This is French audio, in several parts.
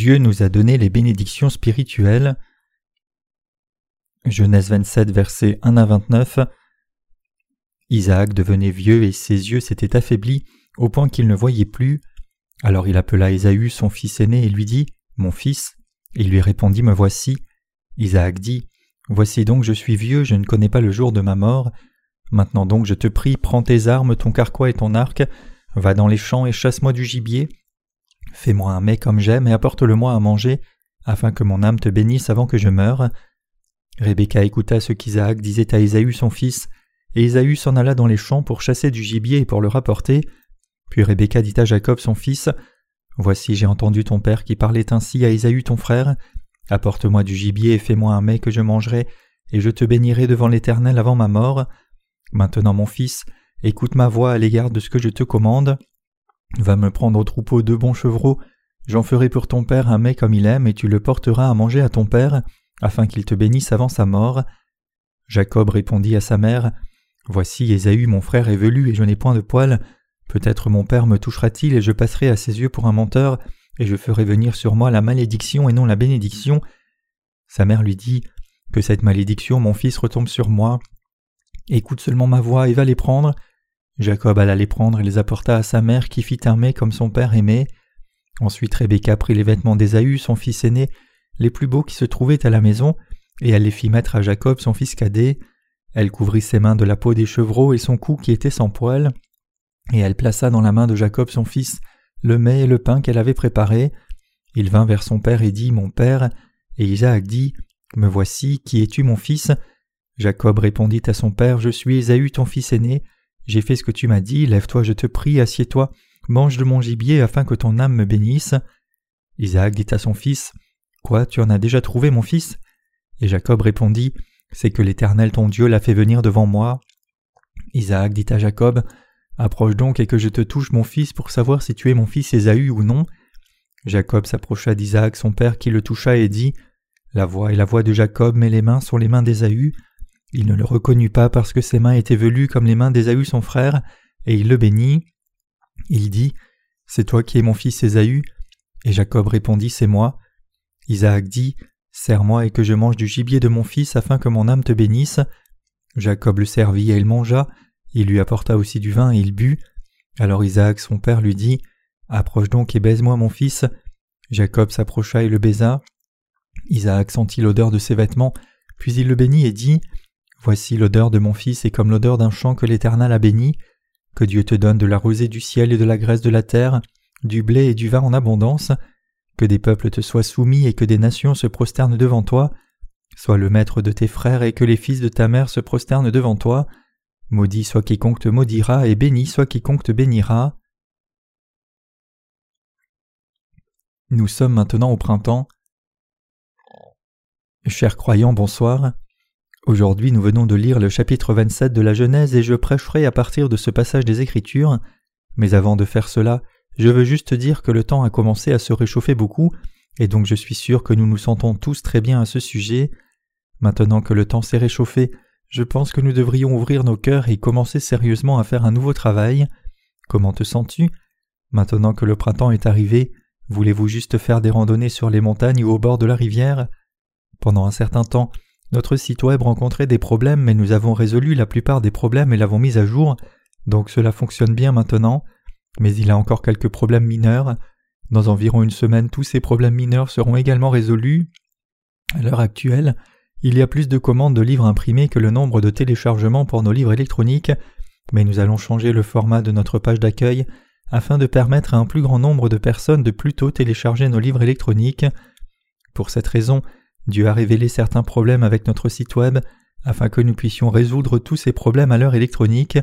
Dieu nous a donné les bénédictions spirituelles. Genèse 27, versets 1 à 29. Isaac devenait vieux et ses yeux s'étaient affaiblis au point qu'il ne voyait plus. Alors il appela Ésaü, son fils aîné, et lui dit Mon fils. Il lui répondit Me voici. Isaac dit Voici donc je suis vieux, je ne connais pas le jour de ma mort. Maintenant donc je te prie, prends tes armes, ton carquois et ton arc, va dans les champs et chasse-moi du gibier, Fais-moi un mets comme j'aime et apporte-le-moi à manger, afin que mon âme te bénisse avant que je meure. Rebecca écouta ce qu'Isaac disait à Ésaü son fils, et Ésaü s'en alla dans les champs pour chasser du gibier et pour le rapporter. Puis Rebecca dit à Jacob son fils, Voici j'ai entendu ton père qui parlait ainsi à Ésaü ton frère, Apporte-moi du gibier et fais-moi un mets que je mangerai, et je te bénirai devant l'Éternel avant ma mort. Maintenant mon fils, écoute ma voix à l'égard de ce que je te commande. Va me prendre au troupeau deux bons chevreaux, j'en ferai pour ton père un mets comme il aime, et tu le porteras à manger à ton père, afin qu'il te bénisse avant sa mort. Jacob répondit à sa mère, Voici Ésaü mon frère est velu et je n'ai point de poils, peut-être mon père me touchera-t-il et je passerai à ses yeux pour un menteur, et je ferai venir sur moi la malédiction et non la bénédiction. Sa mère lui dit, Que cette malédiction, mon fils, retombe sur moi. Écoute seulement ma voix et va les prendre. Jacob alla les prendre et les apporta à sa mère qui fit un mets comme son père aimait. Ensuite Rebecca prit les vêtements d'Ésaü, son fils aîné, les plus beaux qui se trouvaient à la maison, et elle les fit mettre à Jacob, son fils cadet. Elle couvrit ses mains de la peau des chevreaux et son cou qui était sans poils, et elle plaça dans la main de Jacob son fils le mets et le pain qu'elle avait préparé. Il vint vers son père et dit Mon père. Et Isaac dit Me voici, qui es-tu mon fils? Jacob répondit à son père Je suis Ésaü ton fils aîné. J'ai fait ce que tu m'as dit, lève-toi, je te prie, assieds-toi, mange de mon gibier afin que ton âme me bénisse. Isaac dit à son fils Quoi, tu en as déjà trouvé, mon fils? Et Jacob répondit C'est que l'Éternel ton Dieu l'a fait venir devant moi. Isaac dit à Jacob Approche donc et que je te touche, mon fils, pour savoir si tu es mon fils Ésaü ou non. Jacob s'approcha d'Isaac, son père, qui le toucha et dit La voix est la voix de Jacob, mais les mains sont les mains d'Ésaü. Il ne le reconnut pas parce que ses mains étaient velues comme les mains d'Ésaü son frère, et il le bénit. Il dit C'est toi qui es mon fils Ésaü Et Jacob répondit C'est moi. Isaac dit Serre-moi et que je mange du gibier de mon fils afin que mon âme te bénisse. Jacob le servit et il mangea. Il lui apporta aussi du vin et il but. Alors Isaac son père lui dit Approche donc et baise-moi mon fils. Jacob s'approcha et le baisa. Isaac sentit l'odeur de ses vêtements, puis il le bénit et dit Voici l'odeur de mon fils est comme l'odeur d'un champ que l'Éternel a béni. Que Dieu te donne de la rosée du ciel et de la graisse de la terre, du blé et du vin en abondance. Que des peuples te soient soumis et que des nations se prosternent devant toi. Sois le maître de tes frères et que les fils de ta mère se prosternent devant toi. Maudit soit quiconque te maudira et béni soit quiconque te bénira. Nous sommes maintenant au printemps. Chers croyants, bonsoir. Aujourd'hui nous venons de lire le chapitre 27 de la Genèse et je prêcherai à partir de ce passage des Écritures, mais avant de faire cela, je veux juste dire que le temps a commencé à se réchauffer beaucoup, et donc je suis sûr que nous nous sentons tous très bien à ce sujet. Maintenant que le temps s'est réchauffé, je pense que nous devrions ouvrir nos cœurs et commencer sérieusement à faire un nouveau travail. Comment te sens-tu? Maintenant que le printemps est arrivé, voulez-vous juste faire des randonnées sur les montagnes ou au bord de la rivière? Pendant un certain temps, notre site web rencontrait des problèmes, mais nous avons résolu la plupart des problèmes et l'avons mis à jour, donc cela fonctionne bien maintenant, mais il a encore quelques problèmes mineurs. Dans environ une semaine, tous ces problèmes mineurs seront également résolus. À l'heure actuelle, il y a plus de commandes de livres imprimés que le nombre de téléchargements pour nos livres électroniques, mais nous allons changer le format de notre page d'accueil afin de permettre à un plus grand nombre de personnes de plus tôt télécharger nos livres électroniques. Pour cette raison, Dieu a révélé certains problèmes avec notre site web afin que nous puissions résoudre tous ces problèmes à l'heure électronique.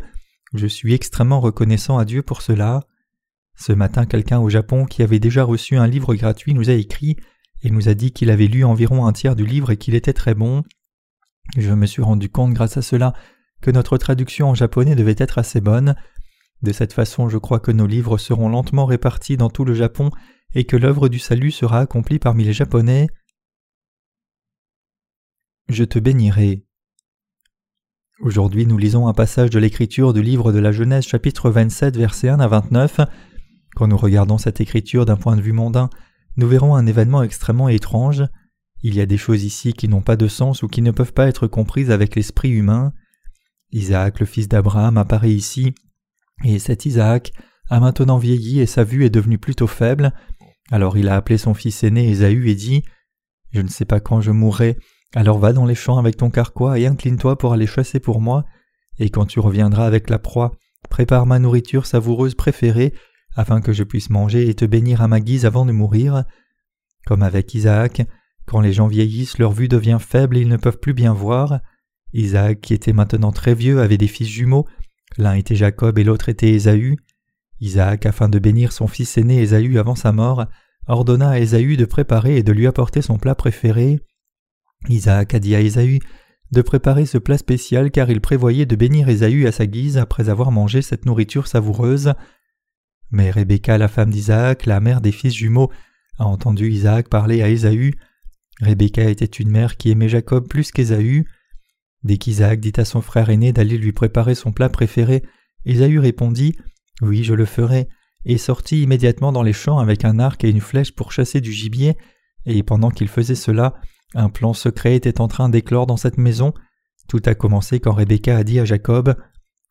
Je suis extrêmement reconnaissant à Dieu pour cela. Ce matin, quelqu'un au Japon qui avait déjà reçu un livre gratuit nous a écrit et nous a dit qu'il avait lu environ un tiers du livre et qu'il était très bon. Je me suis rendu compte grâce à cela que notre traduction en japonais devait être assez bonne. De cette façon, je crois que nos livres seront lentement répartis dans tout le Japon et que l'œuvre du salut sera accomplie parmi les Japonais je te bénirai. Aujourd'hui nous lisons un passage de l'écriture du livre de la Genèse chapitre 27 versets 1 à 29. Quand nous regardons cette écriture d'un point de vue mondain, nous verrons un événement extrêmement étrange. Il y a des choses ici qui n'ont pas de sens ou qui ne peuvent pas être comprises avec l'esprit humain. Isaac, le fils d'Abraham, apparaît ici, et cet Isaac a maintenant vieilli et sa vue est devenue plutôt faible. Alors il a appelé son fils aîné Ésaü et dit Je ne sais pas quand je mourrai, alors va dans les champs avec ton carquois et incline-toi pour aller chasser pour moi, et quand tu reviendras avec la proie, prépare ma nourriture savoureuse préférée, afin que je puisse manger et te bénir à ma guise avant de mourir. Comme avec Isaac, quand les gens vieillissent, leur vue devient faible et ils ne peuvent plus bien voir. Isaac, qui était maintenant très vieux, avait des fils jumeaux, l'un était Jacob et l'autre était Ésaü. Isaac, afin de bénir son fils aîné Ésaü avant sa mort, ordonna à Ésaü de préparer et de lui apporter son plat préféré. Isaac a dit à Ésaü de préparer ce plat spécial car il prévoyait de bénir Ésaü à sa guise après avoir mangé cette nourriture savoureuse. Mais Rebecca, la femme d'Isaac, la mère des fils jumeaux, a entendu Isaac parler à Ésaü. Rebecca était une mère qui aimait Jacob plus qu'Ésaü. Dès qu'Isaac dit à son frère aîné d'aller lui préparer son plat préféré, Ésaü répondit Oui, je le ferai, et sortit immédiatement dans les champs avec un arc et une flèche pour chasser du gibier, et pendant qu'il faisait cela, un plan secret était en train d'éclore dans cette maison. Tout a commencé quand Rebecca a dit à Jacob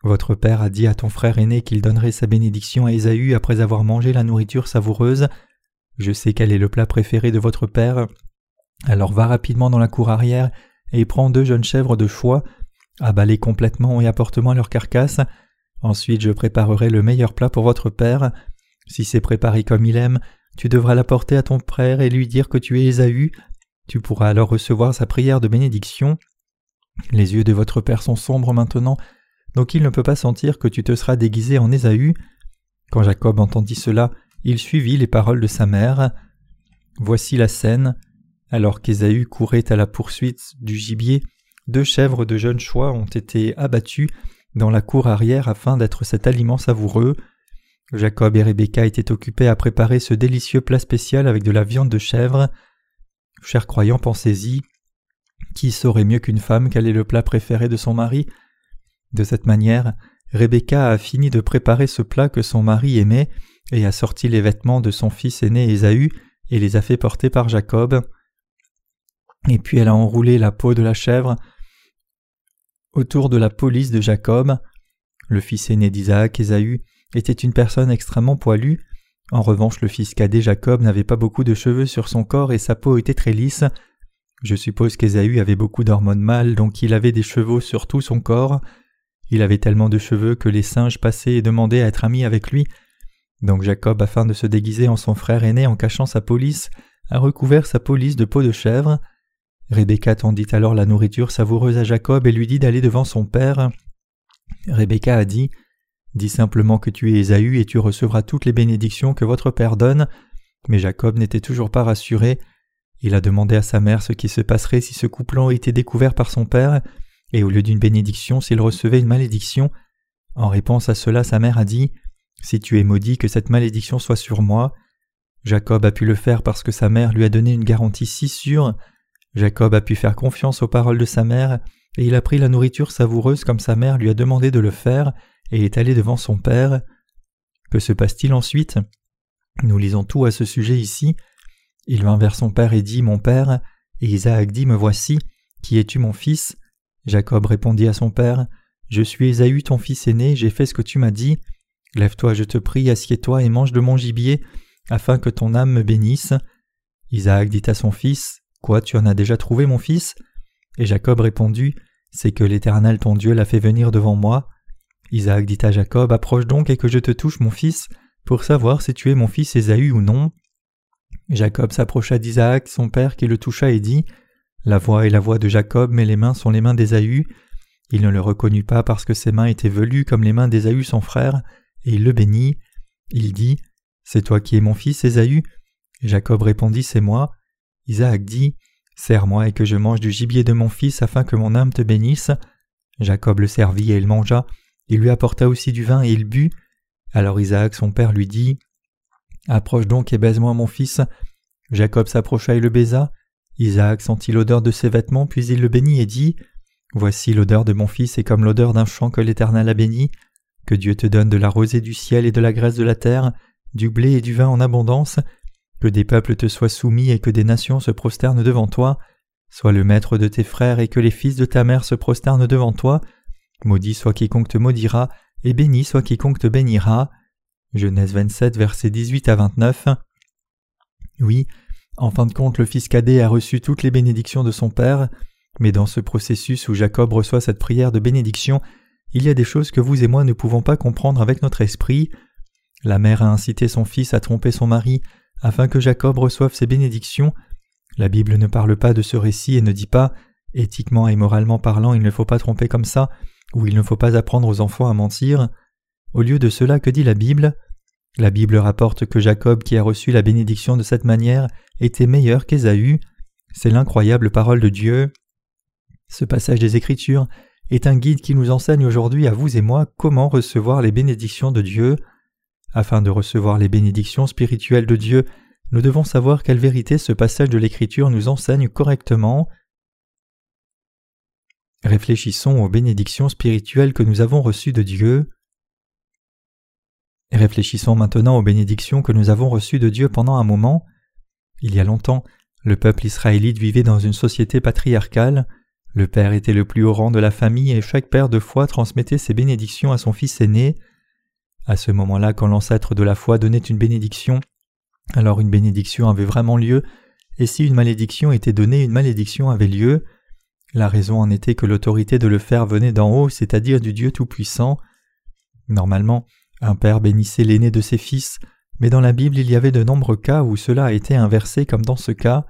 Votre père a dit à ton frère aîné qu'il donnerait sa bénédiction à Ésaü après avoir mangé la nourriture savoureuse. Je sais quel est le plat préféré de votre père. Alors va rapidement dans la cour arrière et prends deux jeunes chèvres de choix, abalez complètement et apporte-moi leur carcasse. Ensuite je préparerai le meilleur plat pour votre père. Si c'est préparé comme il aime, tu devras l'apporter à ton frère et lui dire que tu es Ésaü. Tu pourras alors recevoir sa prière de bénédiction. Les yeux de votre père sont sombres maintenant, donc il ne peut pas sentir que tu te seras déguisé en Ésaü. Quand Jacob entendit cela, il suivit les paroles de sa mère. Voici la scène. Alors qu'Ésaü courait à la poursuite du gibier, deux chèvres de jeunes choix ont été abattues dans la cour arrière afin d'être cet aliment savoureux. Jacob et Rebecca étaient occupés à préparer ce délicieux plat spécial avec de la viande de chèvre. Chers croyants, pensez-y. Qui saurait mieux qu'une femme quel est le plat préféré de son mari? De cette manière, Rebecca a fini de préparer ce plat que son mari aimait et a sorti les vêtements de son fils aîné Ésaü et les a fait porter par Jacob. Et puis elle a enroulé la peau de la chèvre autour de la police de Jacob. Le fils aîné d'Isaac, Ésaü, était une personne extrêmement poilue. En revanche, le fils cadet Jacob n'avait pas beaucoup de cheveux sur son corps et sa peau était très lisse. Je suppose qu'Ésaü avait beaucoup d'hormones mâles, donc il avait des cheveux sur tout son corps. Il avait tellement de cheveux que les singes passaient et demandaient à être amis avec lui. Donc Jacob, afin de se déguiser en son frère aîné en cachant sa police, a recouvert sa police de peau de chèvre. Rebecca tendit alors la nourriture savoureuse à Jacob et lui dit d'aller devant son père. Rebecca a dit Dis simplement que tu es Ésaü et tu recevras toutes les bénédictions que votre père donne. Mais Jacob n'était toujours pas rassuré. Il a demandé à sa mère ce qui se passerait si ce couplant était découvert par son père, et au lieu d'une bénédiction s'il recevait une malédiction. En réponse à cela, sa mère a dit Si tu es maudit, que cette malédiction soit sur moi. Jacob a pu le faire parce que sa mère lui a donné une garantie si sûre. Jacob a pu faire confiance aux paroles de sa mère, et il a pris la nourriture savoureuse comme sa mère lui a demandé de le faire, et est allé devant son père. Que se passe-t-il ensuite? Nous lisons tout à ce sujet ici. Il vint vers son père et dit Mon père, et Isaac dit Me voici, qui es-tu mon fils? Jacob répondit à son père Je suis Ésaü ton fils aîné, j'ai fait ce que tu m'as dit. Lève-toi, je te prie, assieds-toi et mange de mon gibier, afin que ton âme me bénisse. Isaac dit à son fils Quoi, tu en as déjà trouvé, mon fils? Et Jacob répondit C'est que l'Éternel ton Dieu l'a fait venir devant moi. Isaac dit à Jacob Approche donc et que je te touche, mon fils, pour savoir si tu es mon fils Ésaü ou non. Jacob s'approcha d'Isaac, son père, qui le toucha et dit La voix est la voix de Jacob, mais les mains sont les mains d'Ésaü. Il ne le reconnut pas parce que ses mains étaient velues comme les mains d'Ésaü son frère, et il le bénit. Il dit C'est toi qui es mon fils, Ésaü? Jacob répondit C'est moi. Isaac dit Serre-moi et que je mange du gibier de mon fils afin que mon âme te bénisse. Jacob le servit et il mangea. Il lui apporta aussi du vin et il but. Alors Isaac son père lui dit Approche donc et baise-moi mon fils. Jacob s'approcha et le baisa. Isaac sentit l'odeur de ses vêtements, puis il le bénit et dit Voici l'odeur de mon fils est comme l'odeur d'un champ que l'Éternel a béni. Que Dieu te donne de la rosée du ciel et de la graisse de la terre, du blé et du vin en abondance, que des peuples te soient soumis et que des nations se prosternent devant toi. Sois le maître de tes frères et que les fils de ta mère se prosternent devant toi. Maudit soit quiconque te maudira, et béni soit quiconque te bénira. Genèse 27, versets 18 à 29. Oui, en fin de compte, le fils cadet a reçu toutes les bénédictions de son père, mais dans ce processus où Jacob reçoit cette prière de bénédiction, il y a des choses que vous et moi ne pouvons pas comprendre avec notre esprit. La mère a incité son fils à tromper son mari afin que Jacob reçoive ses bénédictions. La Bible ne parle pas de ce récit et ne dit pas éthiquement et moralement parlant il ne faut pas tromper comme ça, ou il ne faut pas apprendre aux enfants à mentir. Au lieu de cela, que dit la Bible? La Bible rapporte que Jacob, qui a reçu la bénédiction de cette manière, était meilleur qu'Ésaü. C'est l'incroyable parole de Dieu. Ce passage des Écritures est un guide qui nous enseigne aujourd'hui à vous et moi comment recevoir les bénédictions de Dieu. Afin de recevoir les bénédictions spirituelles de Dieu, nous devons savoir quelle vérité ce passage de l'Écriture nous enseigne correctement. Réfléchissons aux bénédictions spirituelles que nous avons reçues de Dieu. Réfléchissons maintenant aux bénédictions que nous avons reçues de Dieu pendant un moment. Il y a longtemps, le peuple israélite vivait dans une société patriarcale. Le père était le plus haut rang de la famille et chaque père de foi transmettait ses bénédictions à son fils aîné. À ce moment-là, quand l'ancêtre de la foi donnait une bénédiction, alors une bénédiction avait vraiment lieu, et si une malédiction était donnée, une malédiction avait lieu. La raison en était que l'autorité de le faire venait d'en haut, c'est-à-dire du Dieu Tout-Puissant. Normalement, un père bénissait l'aîné de ses fils, mais dans la Bible il y avait de nombreux cas où cela a été inversé comme dans ce cas.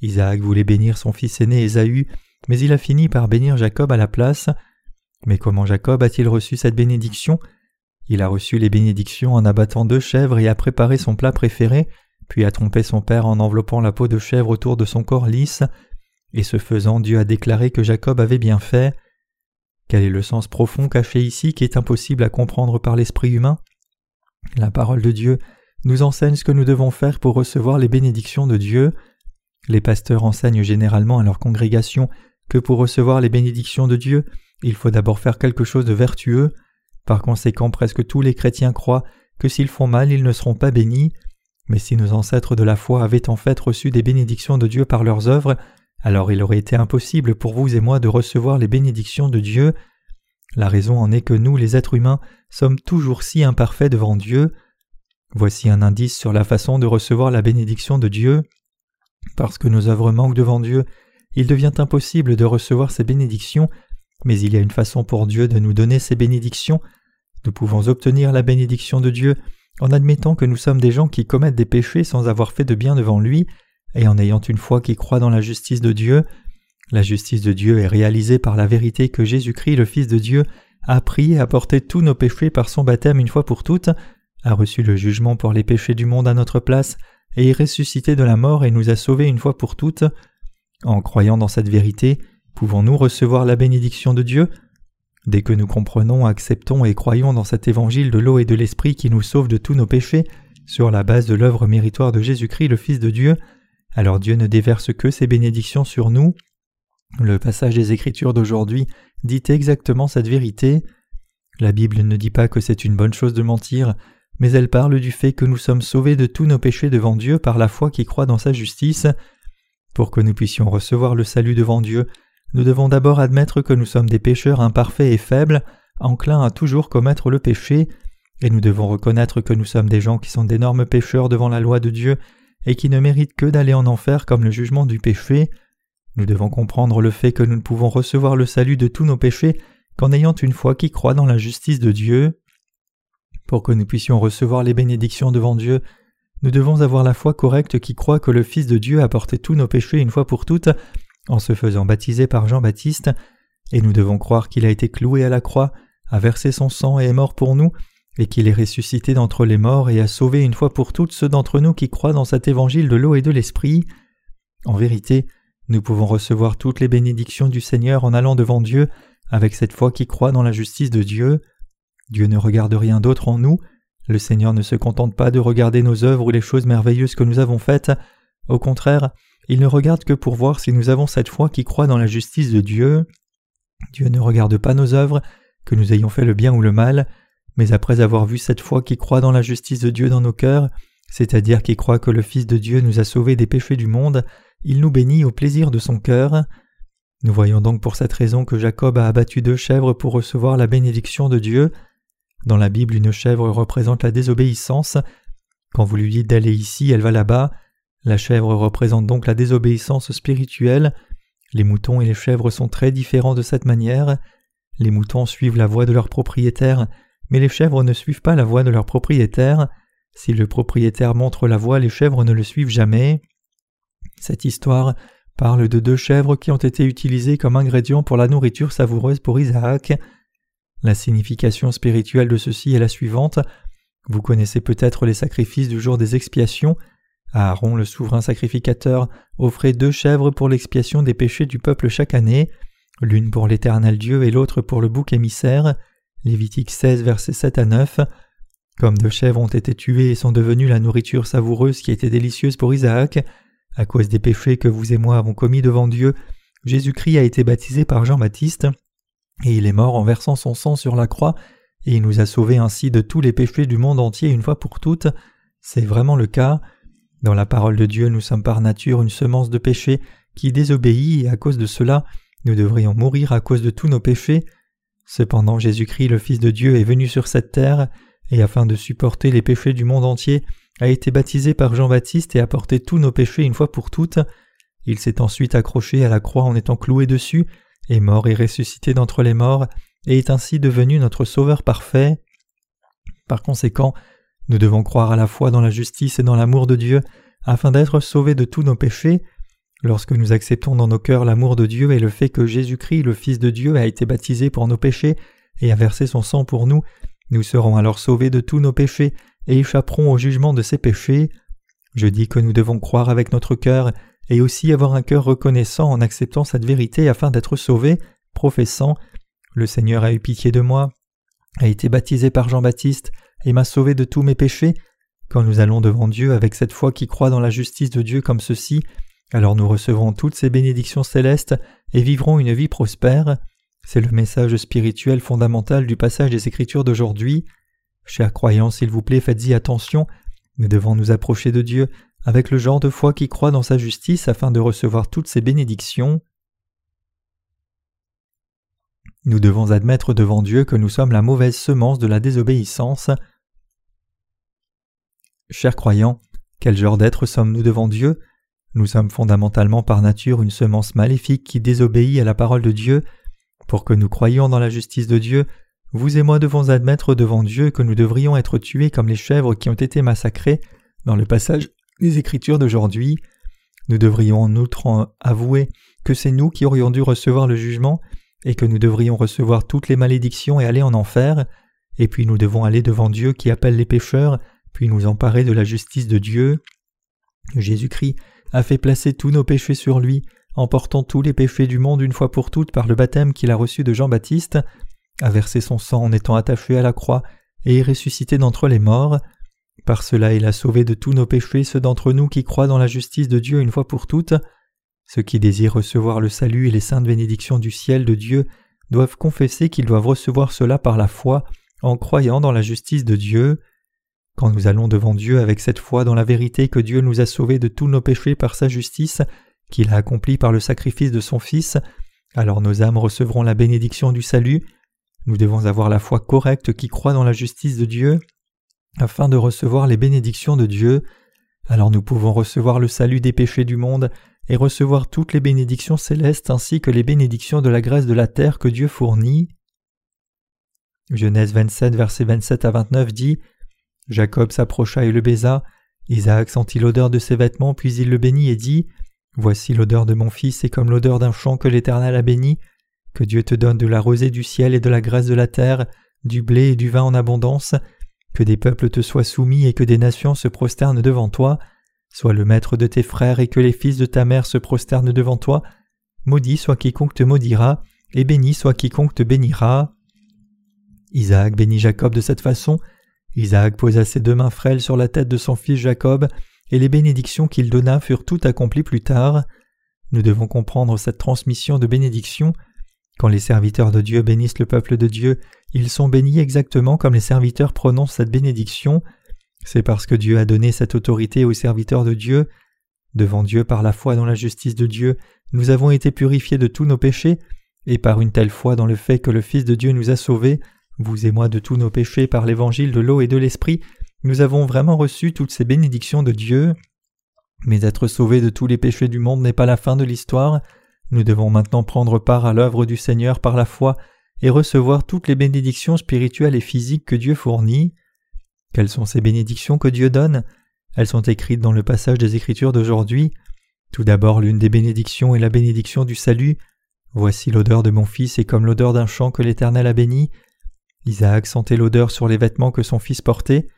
Isaac voulait bénir son fils aîné Ésaü, mais il a fini par bénir Jacob à la place. Mais comment Jacob a-t-il reçu cette bénédiction? Il a reçu les bénédictions en abattant deux chèvres et a préparé son plat préféré, puis a trompé son père en enveloppant la peau de chèvre autour de son corps lisse, et ce faisant Dieu a déclaré que Jacob avait bien fait. Quel est le sens profond caché ici qui est impossible à comprendre par l'esprit humain? La parole de Dieu nous enseigne ce que nous devons faire pour recevoir les bénédictions de Dieu. Les pasteurs enseignent généralement à leur congrégation que pour recevoir les bénédictions de Dieu, il faut d'abord faire quelque chose de vertueux. Par conséquent, presque tous les chrétiens croient que s'ils font mal, ils ne seront pas bénis. Mais si nos ancêtres de la foi avaient en fait reçu des bénédictions de Dieu par leurs œuvres, alors il aurait été impossible pour vous et moi de recevoir les bénédictions de Dieu. La raison en est que nous, les êtres humains, sommes toujours si imparfaits devant Dieu. Voici un indice sur la façon de recevoir la bénédiction de Dieu. Parce que nos œuvres manquent devant Dieu, il devient impossible de recevoir ces bénédictions, mais il y a une façon pour Dieu de nous donner ces bénédictions. Nous pouvons obtenir la bénédiction de Dieu en admettant que nous sommes des gens qui commettent des péchés sans avoir fait de bien devant lui, et en ayant une foi qui croit dans la justice de Dieu. La justice de Dieu est réalisée par la vérité que Jésus-Christ, le Fils de Dieu, a pris et a porté tous nos péchés par son baptême une fois pour toutes, a reçu le jugement pour les péchés du monde à notre place, et est ressuscité de la mort et nous a sauvés une fois pour toutes. En croyant dans cette vérité, pouvons-nous recevoir la bénédiction de Dieu? Dès que nous comprenons, acceptons et croyons dans cet évangile de l'eau et de l'esprit qui nous sauve de tous nos péchés, sur la base de l'œuvre méritoire de Jésus-Christ le Fils de Dieu, alors Dieu ne déverse que ses bénédictions sur nous. Le passage des Écritures d'aujourd'hui dit exactement cette vérité. La Bible ne dit pas que c'est une bonne chose de mentir, mais elle parle du fait que nous sommes sauvés de tous nos péchés devant Dieu par la foi qui croit dans sa justice. Pour que nous puissions recevoir le salut devant Dieu, nous devons d'abord admettre que nous sommes des pécheurs imparfaits et faibles, enclins à toujours commettre le péché, et nous devons reconnaître que nous sommes des gens qui sont d'énormes pécheurs devant la loi de Dieu et qui ne méritent que d'aller en enfer comme le jugement du péché. Nous devons comprendre le fait que nous ne pouvons recevoir le salut de tous nos péchés qu'en ayant une foi qui croit dans la justice de Dieu. Pour que nous puissions recevoir les bénédictions devant Dieu, nous devons avoir la foi correcte qui croit que le Fils de Dieu a porté tous nos péchés une fois pour toutes en se faisant baptiser par Jean-Baptiste, et nous devons croire qu'il a été cloué à la croix, a versé son sang et est mort pour nous, et qu'il est ressuscité d'entre les morts et a sauvé une fois pour toutes ceux d'entre nous qui croient dans cet évangile de l'eau et de l'esprit. En vérité, nous pouvons recevoir toutes les bénédictions du Seigneur en allant devant Dieu avec cette foi qui croit dans la justice de Dieu. Dieu ne regarde rien d'autre en nous, le Seigneur ne se contente pas de regarder nos œuvres ou les choses merveilleuses que nous avons faites, au contraire, il ne regarde que pour voir si nous avons cette foi qui croit dans la justice de Dieu. Dieu ne regarde pas nos œuvres, que nous ayons fait le bien ou le mal, mais après avoir vu cette foi qui croit dans la justice de Dieu dans nos cœurs, c'est-à-dire qui croit que le Fils de Dieu nous a sauvés des péchés du monde, il nous bénit au plaisir de son cœur. Nous voyons donc pour cette raison que Jacob a abattu deux chèvres pour recevoir la bénédiction de Dieu. Dans la Bible, une chèvre représente la désobéissance. Quand vous lui dites d'aller ici, elle va là-bas. La chèvre représente donc la désobéissance spirituelle. Les moutons et les chèvres sont très différents de cette manière. Les moutons suivent la voie de leur propriétaire, mais les chèvres ne suivent pas la voie de leur propriétaire. Si le propriétaire montre la voie, les chèvres ne le suivent jamais. Cette histoire parle de deux chèvres qui ont été utilisées comme ingrédients pour la nourriture savoureuse pour Isaac. La signification spirituelle de ceci est la suivante. Vous connaissez peut-être les sacrifices du jour des expiations. Aaron, le souverain sacrificateur, offrait deux chèvres pour l'expiation des péchés du peuple chaque année, l'une pour l'Éternel Dieu et l'autre pour le bouc émissaire. Lévitique 16, versets 7 à 9. Comme deux chèvres ont été tuées et sont devenues la nourriture savoureuse qui était délicieuse pour Isaac, à cause des péchés que vous et moi avons commis devant Dieu, Jésus-Christ a été baptisé par Jean-Baptiste, et il est mort en versant son sang sur la croix, et il nous a sauvés ainsi de tous les péchés du monde entier une fois pour toutes. C'est vraiment le cas. Dans la parole de Dieu, nous sommes par nature une semence de péché qui désobéit, et à cause de cela, nous devrions mourir à cause de tous nos péchés. Cependant, Jésus-Christ, le Fils de Dieu, est venu sur cette terre, et afin de supporter les péchés du monde entier, a été baptisé par Jean-Baptiste et a porté tous nos péchés une fois pour toutes. Il s'est ensuite accroché à la croix en étant cloué dessus, est mort et ressuscité d'entre les morts, et est ainsi devenu notre Sauveur parfait. Par conséquent, nous devons croire à la foi dans la justice et dans l'amour de Dieu, afin d'être sauvés de tous nos péchés. Lorsque nous acceptons dans nos cœurs l'amour de Dieu et le fait que Jésus-Christ, le Fils de Dieu, a été baptisé pour nos péchés et a versé son sang pour nous, nous serons alors sauvés de tous nos péchés et échapperons au jugement de ces péchés. Je dis que nous devons croire avec notre cœur et aussi avoir un cœur reconnaissant en acceptant cette vérité afin d'être sauvés, professant Le Seigneur a eu pitié de moi, a été baptisé par Jean-Baptiste et m'a sauvé de tous mes péchés. Quand nous allons devant Dieu avec cette foi qui croit dans la justice de Dieu comme ceci, alors nous recevrons toutes ces bénédictions célestes et vivrons une vie prospère. C'est le message spirituel fondamental du passage des Écritures d'aujourd'hui. Chers croyants, s'il vous plaît, faites-y attention. Nous devons nous approcher de Dieu avec le genre de foi qui croit dans sa justice afin de recevoir toutes ses bénédictions. Nous devons admettre devant Dieu que nous sommes la mauvaise semence de la désobéissance. Chers croyants, quel genre d'être sommes-nous devant Dieu? Nous sommes fondamentalement par nature une semence maléfique qui désobéit à la parole de Dieu pour que nous croyions dans la justice de Dieu, vous et moi devons admettre devant Dieu que nous devrions être tués comme les chèvres qui ont été massacrées dans le passage des Écritures d'aujourd'hui. Nous devrions en outre avouer que c'est nous qui aurions dû recevoir le jugement et que nous devrions recevoir toutes les malédictions et aller en enfer, et puis nous devons aller devant Dieu qui appelle les pécheurs, puis nous emparer de la justice de Dieu. Jésus-Christ a fait placer tous nos péchés sur lui, en portant tous les péchés du monde une fois pour toutes par le baptême qu'il a reçu de Jean-Baptiste, a versé son sang en étant attaché à la croix et est ressuscité d'entre les morts. Par cela il a sauvé de tous nos péchés ceux d'entre nous qui croient dans la justice de Dieu une fois pour toutes. Ceux qui désirent recevoir le salut et les saintes bénédictions du ciel de Dieu doivent confesser qu'ils doivent recevoir cela par la foi en croyant dans la justice de Dieu. Quand nous allons devant Dieu avec cette foi dans la vérité que Dieu nous a sauvés de tous nos péchés par sa justice, qu'il a accompli par le sacrifice de son Fils, alors nos âmes recevront la bénédiction du salut. Nous devons avoir la foi correcte qui croit dans la justice de Dieu, afin de recevoir les bénédictions de Dieu. Alors nous pouvons recevoir le salut des péchés du monde et recevoir toutes les bénédictions célestes ainsi que les bénédictions de la grâce de la terre que Dieu fournit. Genèse 27, versets 27 à 29 dit Jacob s'approcha et le baisa. Isaac sentit l'odeur de ses vêtements, puis il le bénit et dit Voici l'odeur de mon fils est comme l'odeur d'un champ que l'Éternel a béni. Que Dieu te donne de la rosée du ciel et de la graisse de la terre, du blé et du vin en abondance. Que des peuples te soient soumis et que des nations se prosternent devant toi. Sois le maître de tes frères et que les fils de ta mère se prosternent devant toi. Maudit soit quiconque te maudira, et béni soit quiconque te bénira. Isaac bénit Jacob de cette façon. Isaac posa ses deux mains frêles sur la tête de son fils Jacob, et les bénédictions qu'il donna furent toutes accomplies plus tard. Nous devons comprendre cette transmission de bénédictions. Quand les serviteurs de Dieu bénissent le peuple de Dieu, ils sont bénis exactement comme les serviteurs prononcent cette bénédiction. C'est parce que Dieu a donné cette autorité aux serviteurs de Dieu. Devant Dieu par la foi dans la justice de Dieu, nous avons été purifiés de tous nos péchés, et par une telle foi dans le fait que le Fils de Dieu nous a sauvés, vous et moi de tous nos péchés par l'évangile de l'eau et de l'esprit, nous avons vraiment reçu toutes ces bénédictions de Dieu. Mais être sauvés de tous les péchés du monde n'est pas la fin de l'histoire. Nous devons maintenant prendre part à l'œuvre du Seigneur par la foi et recevoir toutes les bénédictions spirituelles et physiques que Dieu fournit. Quelles sont ces bénédictions que Dieu donne? Elles sont écrites dans le passage des Écritures d'aujourd'hui. Tout d'abord, l'une des bénédictions est la bénédiction du salut. Voici l'odeur de mon fils est comme l'odeur d'un champ que l'Éternel a béni. Isaac sentait l'odeur sur les vêtements que son fils portait.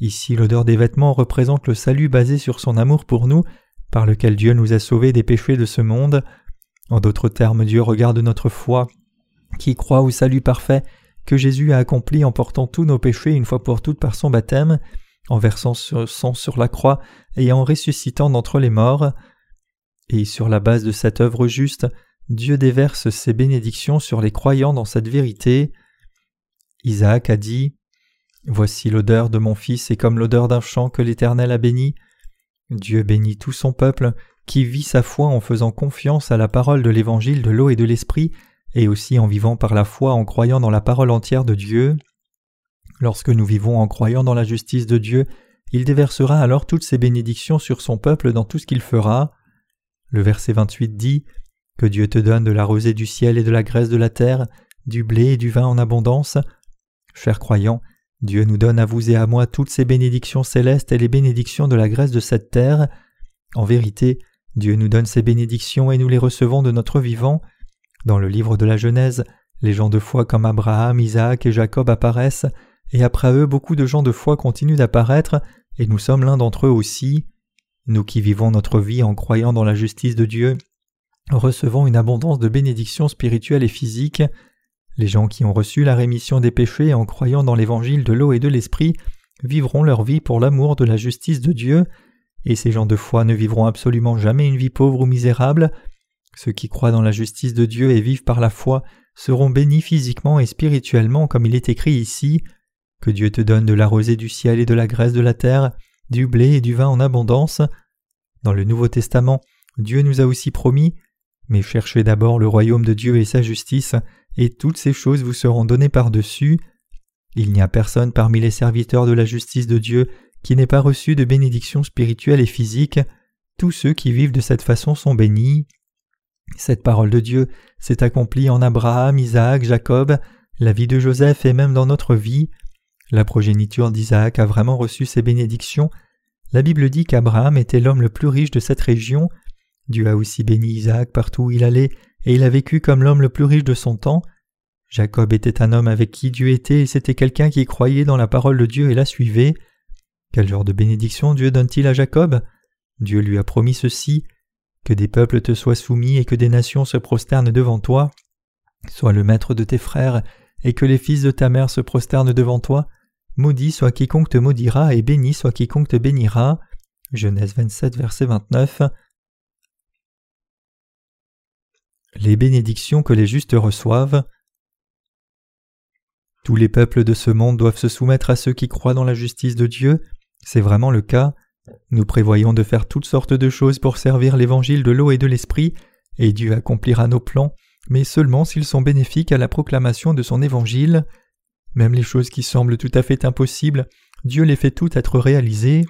Ici l'odeur des vêtements représente le salut basé sur son amour pour nous, par lequel Dieu nous a sauvés des péchés de ce monde. En d'autres termes, Dieu regarde notre foi, qui croit au salut parfait que Jésus a accompli en portant tous nos péchés une fois pour toutes par son baptême, en versant son sang sur la croix et en ressuscitant d'entre les morts. Et sur la base de cette œuvre juste, Dieu déverse ses bénédictions sur les croyants dans cette vérité. Isaac a dit Voici l'odeur de mon fils est comme l'odeur d'un champ que l'Éternel a béni. Dieu bénit tout son peuple qui vit sa foi en faisant confiance à la parole de l'Évangile de l'eau et de l'Esprit, et aussi en vivant par la foi en croyant dans la parole entière de Dieu. Lorsque nous vivons en croyant dans la justice de Dieu, il déversera alors toutes ses bénédictions sur son peuple dans tout ce qu'il fera. Le verset 28 dit Que Dieu te donne de la rosée du ciel et de la graisse de la terre, du blé et du vin en abondance. Chers croyants, Dieu nous donne à vous et à moi toutes ces bénédictions célestes et les bénédictions de la grâce de cette terre. En vérité, Dieu nous donne ces bénédictions et nous les recevons de notre vivant. Dans le livre de la Genèse, les gens de foi comme Abraham, Isaac et Jacob apparaissent, et après eux beaucoup de gens de foi continuent d'apparaître, et nous sommes l'un d'entre eux aussi. Nous qui vivons notre vie en croyant dans la justice de Dieu, recevons une abondance de bénédictions spirituelles et physiques. Les gens qui ont reçu la rémission des péchés en croyant dans l'évangile de l'eau et de l'esprit vivront leur vie pour l'amour de la justice de Dieu, et ces gens de foi ne vivront absolument jamais une vie pauvre ou misérable. Ceux qui croient dans la justice de Dieu et vivent par la foi seront bénis physiquement et spirituellement comme il est écrit ici. Que Dieu te donne de la rosée du ciel et de la graisse de la terre, du blé et du vin en abondance. Dans le Nouveau Testament, Dieu nous a aussi promis Mais cherchez d'abord le royaume de Dieu et sa justice, et toutes ces choses vous seront données par-dessus. Il n'y a personne parmi les serviteurs de la justice de Dieu qui n'ait pas reçu de bénédictions spirituelles et physiques. Tous ceux qui vivent de cette façon sont bénis. Cette parole de Dieu s'est accomplie en Abraham, Isaac, Jacob, la vie de Joseph et même dans notre vie. La progéniture d'Isaac a vraiment reçu ces bénédictions. La Bible dit qu'Abraham était l'homme le plus riche de cette région. Dieu a aussi béni Isaac partout où il allait et il a vécu comme l'homme le plus riche de son temps. Jacob était un homme avec qui Dieu était et c'était quelqu'un qui croyait dans la parole de Dieu et la suivait. Quel genre de bénédiction Dieu donne-t-il à Jacob? Dieu lui a promis ceci que des peuples te soient soumis et que des nations se prosternent devant toi. Sois le maître de tes frères et que les fils de ta mère se prosternent devant toi. Maudit soit quiconque te maudira et béni soit quiconque te bénira. Genèse 27, verset 29. Les bénédictions que les justes reçoivent. Tous les peuples de ce monde doivent se soumettre à ceux qui croient dans la justice de Dieu. C'est vraiment le cas. Nous prévoyons de faire toutes sortes de choses pour servir l'évangile de l'eau et de l'esprit, et Dieu accomplira nos plans, mais seulement s'ils sont bénéfiques à la proclamation de son évangile. Même les choses qui semblent tout à fait impossibles, Dieu les fait toutes être réalisées.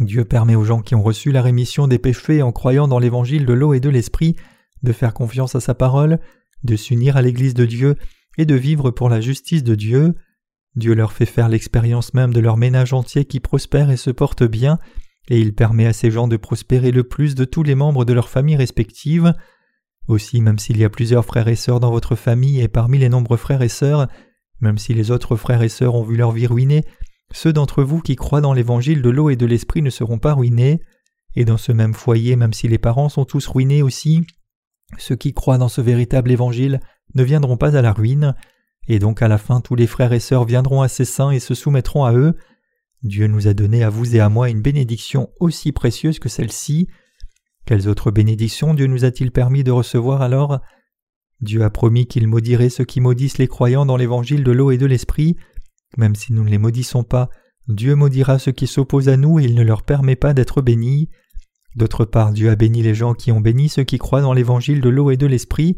Dieu permet aux gens qui ont reçu la rémission des péchés en croyant dans l'évangile de l'eau et de l'esprit de faire confiance à sa parole, de s'unir à l'Église de Dieu et de vivre pour la justice de Dieu. Dieu leur fait faire l'expérience même de leur ménage entier qui prospère et se porte bien, et il permet à ces gens de prospérer le plus de tous les membres de leur famille respective. Aussi, même s'il y a plusieurs frères et sœurs dans votre famille et parmi les nombreux frères et sœurs, même si les autres frères et sœurs ont vu leur vie ruinée, ceux d'entre vous qui croient dans l'évangile de l'eau et de l'esprit ne seront pas ruinés. Et dans ce même foyer, même si les parents sont tous ruinés aussi, ceux qui croient dans ce véritable évangile ne viendront pas à la ruine, et donc à la fin tous les frères et sœurs viendront à ces saints et se soumettront à eux. Dieu nous a donné à vous et à moi une bénédiction aussi précieuse que celle-ci. Quelles autres bénédictions Dieu nous a-t-il permis de recevoir alors? Dieu a promis qu'il maudirait ceux qui maudissent les croyants dans l'évangile de l'eau et de l'esprit. Même si nous ne les maudissons pas, Dieu maudira ceux qui s'opposent à nous et il ne leur permet pas d'être bénis. D'autre part, Dieu a béni les gens qui ont béni ceux qui croient dans l'évangile de l'eau et de l'esprit.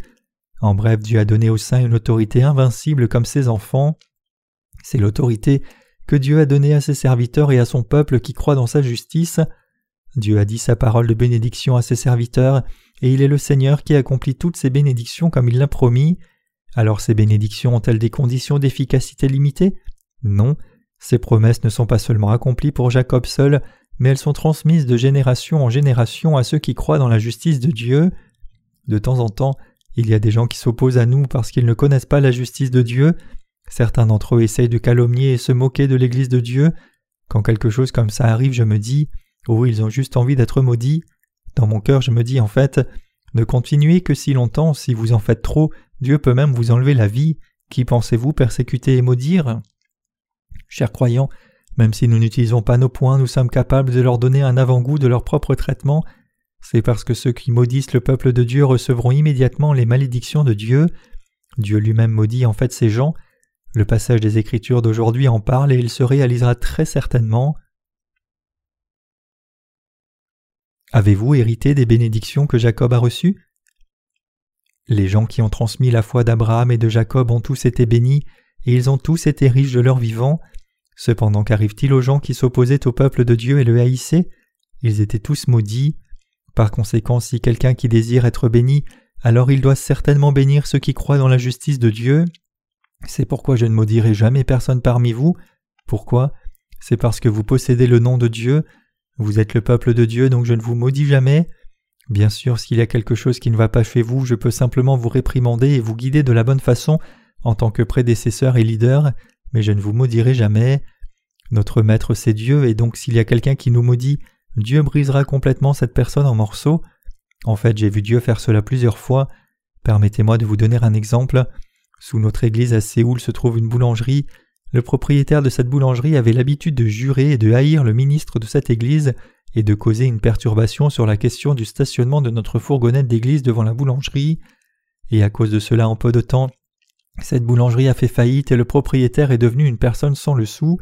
En bref, Dieu a donné aux saints une autorité invincible comme ses enfants. C'est l'autorité que Dieu a donnée à ses serviteurs et à son peuple qui croit dans sa justice. Dieu a dit sa parole de bénédiction à ses serviteurs, et il est le Seigneur qui accomplit toutes ces bénédictions comme il l'a promis. Alors ces bénédictions ont-elles des conditions d'efficacité limitées? Non, ces promesses ne sont pas seulement accomplies pour Jacob seul, mais elles sont transmises de génération en génération à ceux qui croient dans la justice de Dieu. De temps en temps, il y a des gens qui s'opposent à nous parce qu'ils ne connaissent pas la justice de Dieu. Certains d'entre eux essayent de calomnier et se moquer de l'Église de Dieu. Quand quelque chose comme ça arrive, je me dis Oh, ils ont juste envie d'être maudits. Dans mon cœur, je me dis en fait Ne continuez que si longtemps, si vous en faites trop, Dieu peut même vous enlever la vie. Qui pensez-vous persécuter et maudire? Chers croyants, même si nous n'utilisons pas nos points, nous sommes capables de leur donner un avant-goût de leur propre traitement. C'est parce que ceux qui maudissent le peuple de Dieu recevront immédiatement les malédictions de Dieu. Dieu lui-même maudit en fait ces gens. Le passage des Écritures d'aujourd'hui en parle et il se réalisera très certainement. Avez-vous hérité des bénédictions que Jacob a reçues? Les gens qui ont transmis la foi d'Abraham et de Jacob ont tous été bénis, et ils ont tous été riches de leur vivant. Cependant qu'arrive-t-il aux gens qui s'opposaient au peuple de Dieu et le haïssaient? Ils étaient tous maudits. Par conséquent, si quelqu'un qui désire être béni, alors il doit certainement bénir ceux qui croient dans la justice de Dieu. C'est pourquoi je ne maudirai jamais personne parmi vous. Pourquoi? C'est parce que vous possédez le nom de Dieu, vous êtes le peuple de Dieu, donc je ne vous maudis jamais. Bien sûr, s'il y a quelque chose qui ne va pas chez vous, je peux simplement vous réprimander et vous guider de la bonne façon en tant que prédécesseur et leader, mais je ne vous maudirai jamais. Notre Maître c'est Dieu, et donc s'il y a quelqu'un qui nous maudit, Dieu brisera complètement cette personne en morceaux. En fait, j'ai vu Dieu faire cela plusieurs fois. Permettez-moi de vous donner un exemple. Sous notre église à Séoul se trouve une boulangerie. Le propriétaire de cette boulangerie avait l'habitude de jurer et de haïr le ministre de cette église et de causer une perturbation sur la question du stationnement de notre fourgonnette d'église devant la boulangerie. Et à cause de cela, en peu de temps, cette boulangerie a fait faillite et le propriétaire est devenu une personne sans le sou.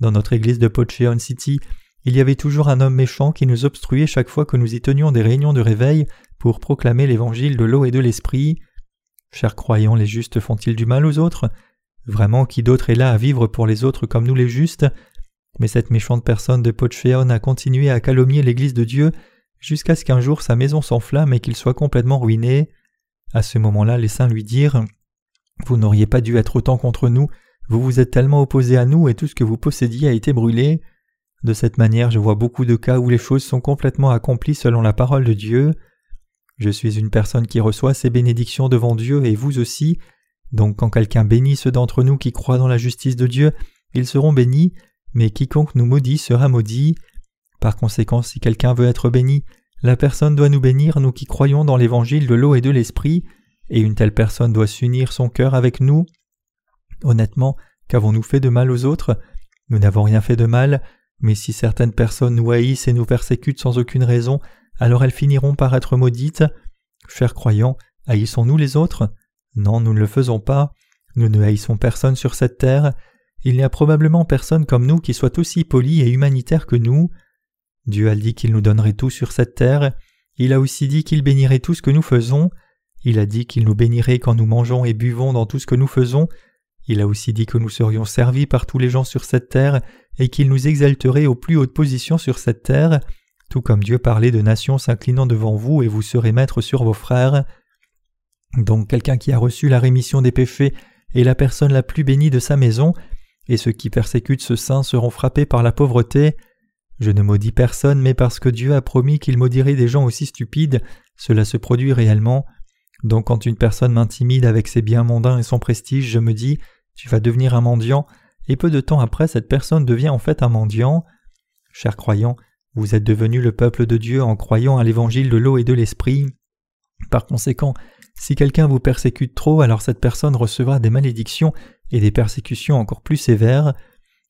Dans notre église de Pocheon City, il y avait toujours un homme méchant qui nous obstruait chaque fois que nous y tenions des réunions de réveil pour proclamer l'évangile de l'eau et de l'esprit. Chers croyants, les justes font-ils du mal aux autres? Vraiment, qui d'autre est là à vivre pour les autres comme nous les justes? Mais cette méchante personne de Pocheon a continué à calomnier l'Église de Dieu jusqu'à ce qu'un jour sa maison s'enflamme et qu'il soit complètement ruiné. À ce moment-là, les saints lui dirent Vous n'auriez pas dû être autant contre nous, vous vous êtes tellement opposés à nous et tout ce que vous possédiez a été brûlé. De cette manière, je vois beaucoup de cas où les choses sont complètement accomplies selon la parole de Dieu. Je suis une personne qui reçoit ces bénédictions devant Dieu et vous aussi. Donc quand quelqu'un bénit ceux d'entre nous qui croient dans la justice de Dieu, ils seront bénis, mais quiconque nous maudit sera maudit. Par conséquent, si quelqu'un veut être béni, la personne doit nous bénir, nous qui croyons dans l'évangile de l'eau et de l'esprit, et une telle personne doit s'unir son cœur avec nous. Honnêtement, qu'avons-nous fait de mal aux autres? Nous n'avons rien fait de mal, mais si certaines personnes nous haïssent et nous persécutent sans aucune raison, alors elles finiront par être maudites. Chers croyants, haïssons-nous les autres? Non, nous ne le faisons pas. Nous ne haïssons personne sur cette terre. Il n'y a probablement personne comme nous qui soit aussi poli et humanitaire que nous. Dieu a dit qu'il nous donnerait tout sur cette terre. Il a aussi dit qu'il bénirait tout ce que nous faisons. Il a dit qu'il nous bénirait quand nous mangeons et buvons dans tout ce que nous faisons. Il a aussi dit que nous serions servis par tous les gens sur cette terre et qu'il nous exalterait aux plus hautes positions sur cette terre tout comme Dieu parlait de nations s'inclinant devant vous et vous serez maître sur vos frères. Donc quelqu'un qui a reçu la rémission des péchés est la personne la plus bénie de sa maison, et ceux qui persécutent ce saint seront frappés par la pauvreté. Je ne maudis personne, mais parce que Dieu a promis qu'il maudirait des gens aussi stupides, cela se produit réellement. Donc quand une personne m'intimide avec ses biens mondains et son prestige, je me dis Tu vas devenir un mendiant, et peu de temps après cette personne devient en fait un mendiant. Chers croyants, vous êtes devenu le peuple de Dieu en croyant à l'évangile de l'eau et de l'esprit. Par conséquent, si quelqu'un vous persécute trop, alors cette personne recevra des malédictions et des persécutions encore plus sévères.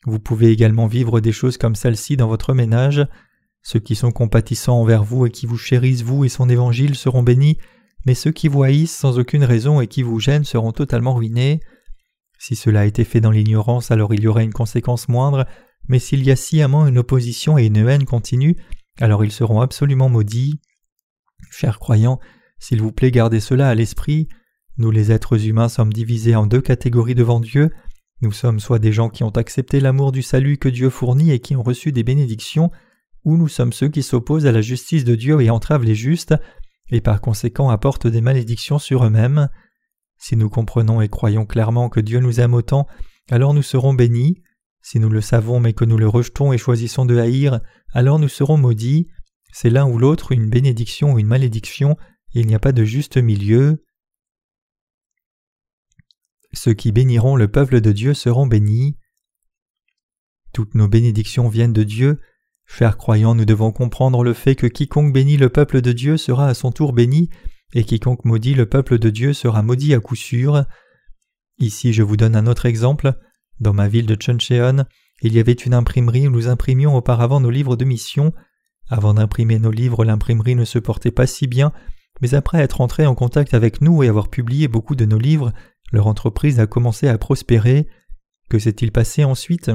Vous pouvez également vivre des choses comme celle-ci dans votre ménage. Ceux qui sont compatissants envers vous et qui vous chérissent vous et son évangile seront bénis, mais ceux qui vous haïssent sans aucune raison et qui vous gênent seront totalement ruinés. Si cela a été fait dans l'ignorance, alors il y aura une conséquence moindre, mais s'il y a sciemment une opposition et une haine continue, alors ils seront absolument maudits. Chers croyants, s'il vous plaît, gardez cela à l'esprit. Nous les êtres humains sommes divisés en deux catégories devant Dieu. Nous sommes soit des gens qui ont accepté l'amour du salut que Dieu fournit et qui ont reçu des bénédictions, ou nous sommes ceux qui s'opposent à la justice de Dieu et entravent les justes, et par conséquent apportent des malédictions sur eux-mêmes. Si nous comprenons et croyons clairement que Dieu nous aime autant, alors nous serons bénis. Si nous le savons mais que nous le rejetons et choisissons de haïr, alors nous serons maudits. C'est l'un ou l'autre une bénédiction ou une malédiction, il n'y a pas de juste milieu. Ceux qui béniront le peuple de Dieu seront bénis. Toutes nos bénédictions viennent de Dieu. Chers croyants, nous devons comprendre le fait que quiconque bénit le peuple de Dieu sera à son tour béni, et quiconque maudit le peuple de Dieu sera maudit à coup sûr. Ici je vous donne un autre exemple. Dans ma ville de Chuncheon, il y avait une imprimerie où nous imprimions auparavant nos livres de mission. Avant d'imprimer nos livres, l'imprimerie ne se portait pas si bien, mais après être entré en contact avec nous et avoir publié beaucoup de nos livres, leur entreprise a commencé à prospérer. Que s'est-il passé ensuite?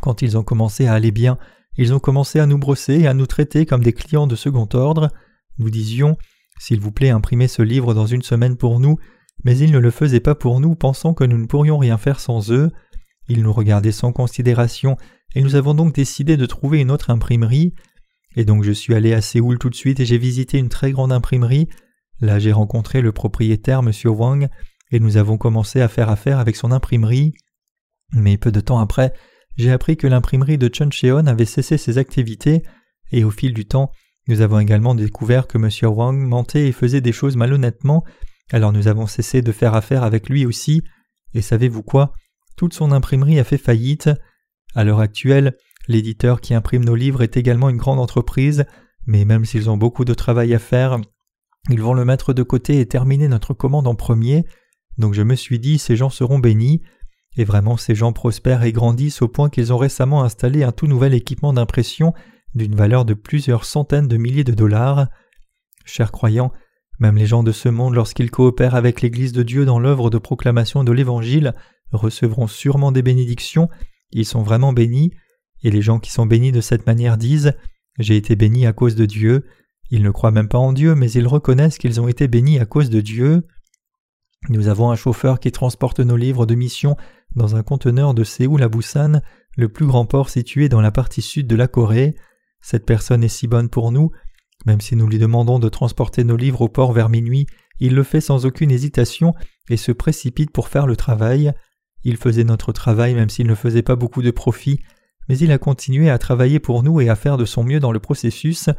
Quand ils ont commencé à aller bien, ils ont commencé à nous brosser et à nous traiter comme des clients de second ordre. Nous disions S'il vous plaît, imprimez ce livre dans une semaine pour nous, mais ils ne le faisaient pas pour nous, pensant que nous ne pourrions rien faire sans eux. Ils nous regardaient sans considération, et nous avons donc décidé de trouver une autre imprimerie. Et donc je suis allé à Séoul tout de suite et j'ai visité une très grande imprimerie. Là j'ai rencontré le propriétaire, M. Wang, et nous avons commencé à faire affaire avec son imprimerie. Mais peu de temps après, j'ai appris que l'imprimerie de Chuncheon avait cessé ses activités, et au fil du temps, nous avons également découvert que M. Wang mentait et faisait des choses malhonnêtement, alors nous avons cessé de faire affaire avec lui aussi, et savez-vous quoi? Toute son imprimerie a fait faillite. À l'heure actuelle, l'éditeur qui imprime nos livres est également une grande entreprise, mais même s'ils ont beaucoup de travail à faire, ils vont le mettre de côté et terminer notre commande en premier. Donc je me suis dit, ces gens seront bénis. Et vraiment, ces gens prospèrent et grandissent au point qu'ils ont récemment installé un tout nouvel équipement d'impression d'une valeur de plusieurs centaines de milliers de dollars. Chers croyants, même les gens de ce monde, lorsqu'ils coopèrent avec l'Église de Dieu dans l'œuvre de proclamation de l'Évangile, recevront sûrement des bénédictions, ils sont vraiment bénis, et les gens qui sont bénis de cette manière disent J'ai été béni à cause de Dieu. Ils ne croient même pas en Dieu, mais ils reconnaissent qu'ils ont été bénis à cause de Dieu. Nous avons un chauffeur qui transporte nos livres de mission dans un conteneur de Séoul à Busan, le plus grand port situé dans la partie sud de la Corée. Cette personne est si bonne pour nous. Même si nous lui demandons de transporter nos livres au port vers minuit, il le fait sans aucune hésitation et se précipite pour faire le travail. Il faisait notre travail même s'il ne faisait pas beaucoup de profit, mais il a continué à travailler pour nous et à faire de son mieux dans le processus,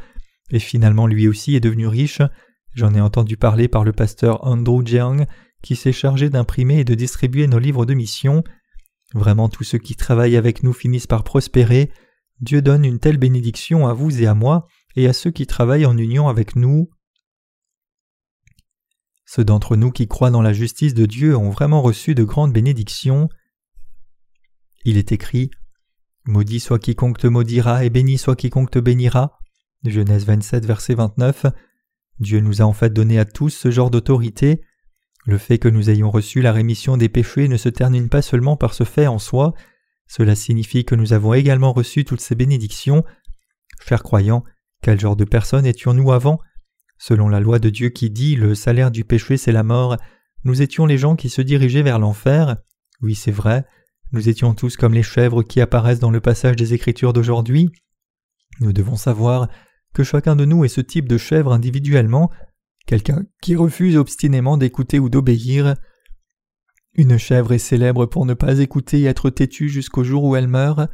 et finalement lui aussi est devenu riche. J'en ai entendu parler par le pasteur Andrew Jeong, qui s'est chargé d'imprimer et de distribuer nos livres de mission. Vraiment tous ceux qui travaillent avec nous finissent par prospérer. Dieu donne une telle bénédiction à vous et à moi, et à ceux qui travaillent en union avec nous. Ceux d'entre nous qui croient dans la justice de Dieu ont vraiment reçu de grandes bénédictions. Il est écrit Maudit soit quiconque te maudira et béni soit quiconque te bénira. Genèse 27, verset 29. Dieu nous a en fait donné à tous ce genre d'autorité. Le fait que nous ayons reçu la rémission des péchés ne se termine pas seulement par ce fait en soi, cela signifie que nous avons également reçu toutes ces bénédictions. Chers croyants, quel genre de personnes étions-nous avant? Selon la loi de Dieu qui dit le salaire du péché c'est la mort, nous étions les gens qui se dirigeaient vers l'enfer. Oui, c'est vrai, nous étions tous comme les chèvres qui apparaissent dans le passage des Écritures d'aujourd'hui. Nous devons savoir que chacun de nous est ce type de chèvre individuellement, quelqu'un qui refuse obstinément d'écouter ou d'obéir. Une chèvre est célèbre pour ne pas écouter et être têtue jusqu'au jour où elle meurt,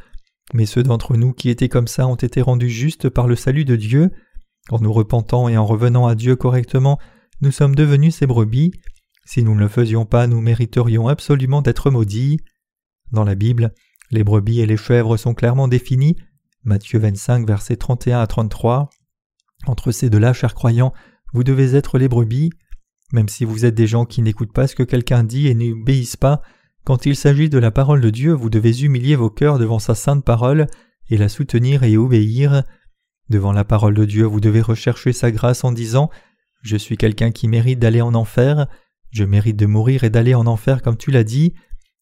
mais ceux d'entre nous qui étaient comme ça ont été rendus justes par le salut de Dieu. En nous repentant et en revenant à Dieu correctement, nous sommes devenus ses brebis. Si nous ne le faisions pas, nous mériterions absolument d'être maudits. Dans la Bible, les brebis et les chèvres sont clairement définis. Matthieu 25, versets 31 à 33. Entre ces deux-là, chers croyants, vous devez être les brebis. Même si vous êtes des gens qui n'écoutent pas ce que quelqu'un dit et n'obéissent pas, quand il s'agit de la parole de Dieu, vous devez humilier vos cœurs devant sa sainte parole et la soutenir et obéir. Devant la parole de Dieu, vous devez rechercher sa grâce en disant Je suis quelqu'un qui mérite d'aller en enfer, je mérite de mourir et d'aller en enfer comme tu l'as dit.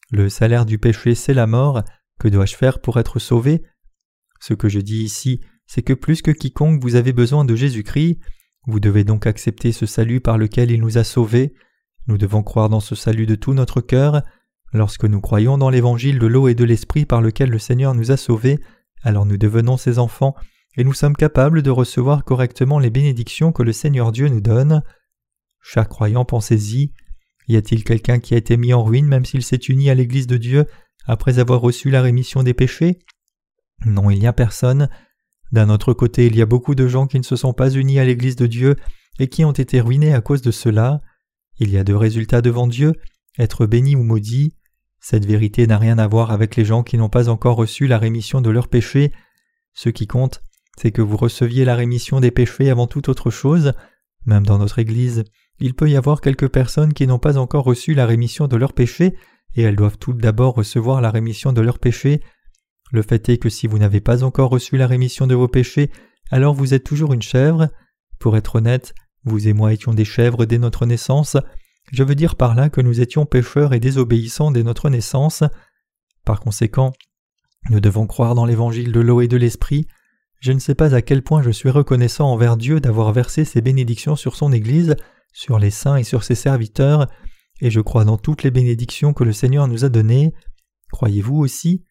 Le salaire du péché, c'est la mort, Que dois-je faire pour être sauvé? Ce que je dis ici, c'est que plus que quiconque vous avez besoin de Jésus-Christ, vous devez donc accepter ce salut par lequel il nous a sauvés. Nous devons croire dans ce salut de tout notre cœur. Lorsque nous croyons dans l'évangile de l'eau et de l'esprit par lequel le Seigneur nous a sauvés, alors nous devenons ses enfants et nous sommes capables de recevoir correctement les bénédictions que le Seigneur Dieu nous donne. Cher croyant, pensez-y. Y a-t-il quelqu'un qui a été mis en ruine même s'il s'est uni à l'Église de Dieu après avoir reçu la rémission des péchés? Non, il n'y a personne. D'un autre côté, il y a beaucoup de gens qui ne se sont pas unis à l'Église de Dieu et qui ont été ruinés à cause de cela. Il y a deux résultats devant Dieu, être béni ou maudit. Cette vérité n'a rien à voir avec les gens qui n'ont pas encore reçu la rémission de leurs péchés. Ce qui compte, c'est que vous receviez la rémission des péchés avant toute autre chose. Même dans notre Église, il peut y avoir quelques personnes qui n'ont pas encore reçu la rémission de leurs péchés, et elles doivent tout d'abord recevoir la rémission de leurs péchés. Le fait est que si vous n'avez pas encore reçu la rémission de vos péchés, alors vous êtes toujours une chèvre. Pour être honnête, vous et moi étions des chèvres dès notre naissance. Je veux dire par là que nous étions pécheurs et désobéissants dès notre naissance. Par conséquent, nous devons croire dans l'évangile de l'eau et de l'esprit, je ne sais pas à quel point je suis reconnaissant envers Dieu d'avoir versé ses bénédictions sur son Église, sur les saints et sur ses serviteurs, et je crois dans toutes les bénédictions que le Seigneur nous a données. Croyez-vous aussi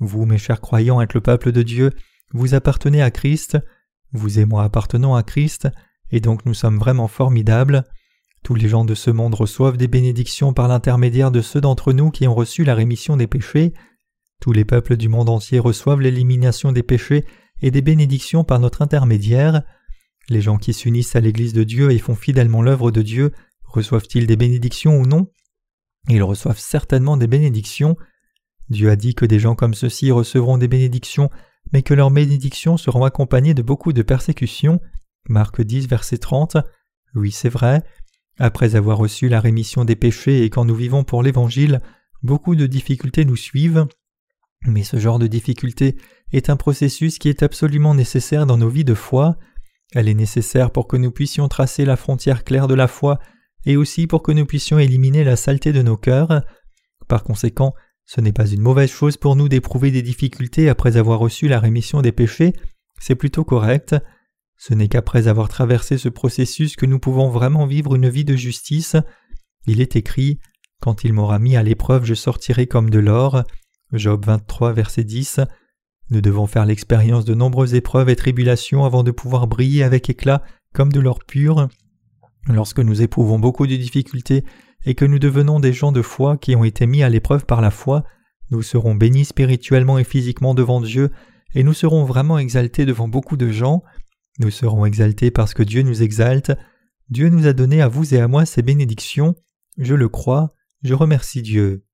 Vous, mes chers croyants, êtes le peuple de Dieu, vous appartenez à Christ, vous et moi appartenons à Christ, et donc nous sommes vraiment formidables. Tous les gens de ce monde reçoivent des bénédictions par l'intermédiaire de ceux d'entre nous qui ont reçu la rémission des péchés. Tous les peuples du monde entier reçoivent l'élimination des péchés et des bénédictions par notre intermédiaire. Les gens qui s'unissent à l'Église de Dieu et font fidèlement l'œuvre de Dieu reçoivent-ils des bénédictions ou non? Ils reçoivent certainement des bénédictions. Dieu a dit que des gens comme ceux-ci recevront des bénédictions, mais que leurs bénédictions seront accompagnées de beaucoup de persécutions. Marc 10, verset 30. Oui, c'est vrai. Après avoir reçu la rémission des péchés et quand nous vivons pour l'Évangile, beaucoup de difficultés nous suivent. Mais ce genre de difficulté est un processus qui est absolument nécessaire dans nos vies de foi. Elle est nécessaire pour que nous puissions tracer la frontière claire de la foi et aussi pour que nous puissions éliminer la saleté de nos cœurs. Par conséquent, ce n'est pas une mauvaise chose pour nous d'éprouver des difficultés après avoir reçu la rémission des péchés, c'est plutôt correct. Ce n'est qu'après avoir traversé ce processus que nous pouvons vraiment vivre une vie de justice. Il est écrit Quand il m'aura mis à l'épreuve, je sortirai comme de l'or. Job 23, verset 10. Nous devons faire l'expérience de nombreuses épreuves et tribulations avant de pouvoir briller avec éclat comme de l'or pur. Lorsque nous éprouvons beaucoup de difficultés et que nous devenons des gens de foi qui ont été mis à l'épreuve par la foi, nous serons bénis spirituellement et physiquement devant Dieu, et nous serons vraiment exaltés devant beaucoup de gens. Nous serons exaltés parce que Dieu nous exalte. Dieu nous a donné à vous et à moi ces bénédictions. Je le crois, je remercie Dieu.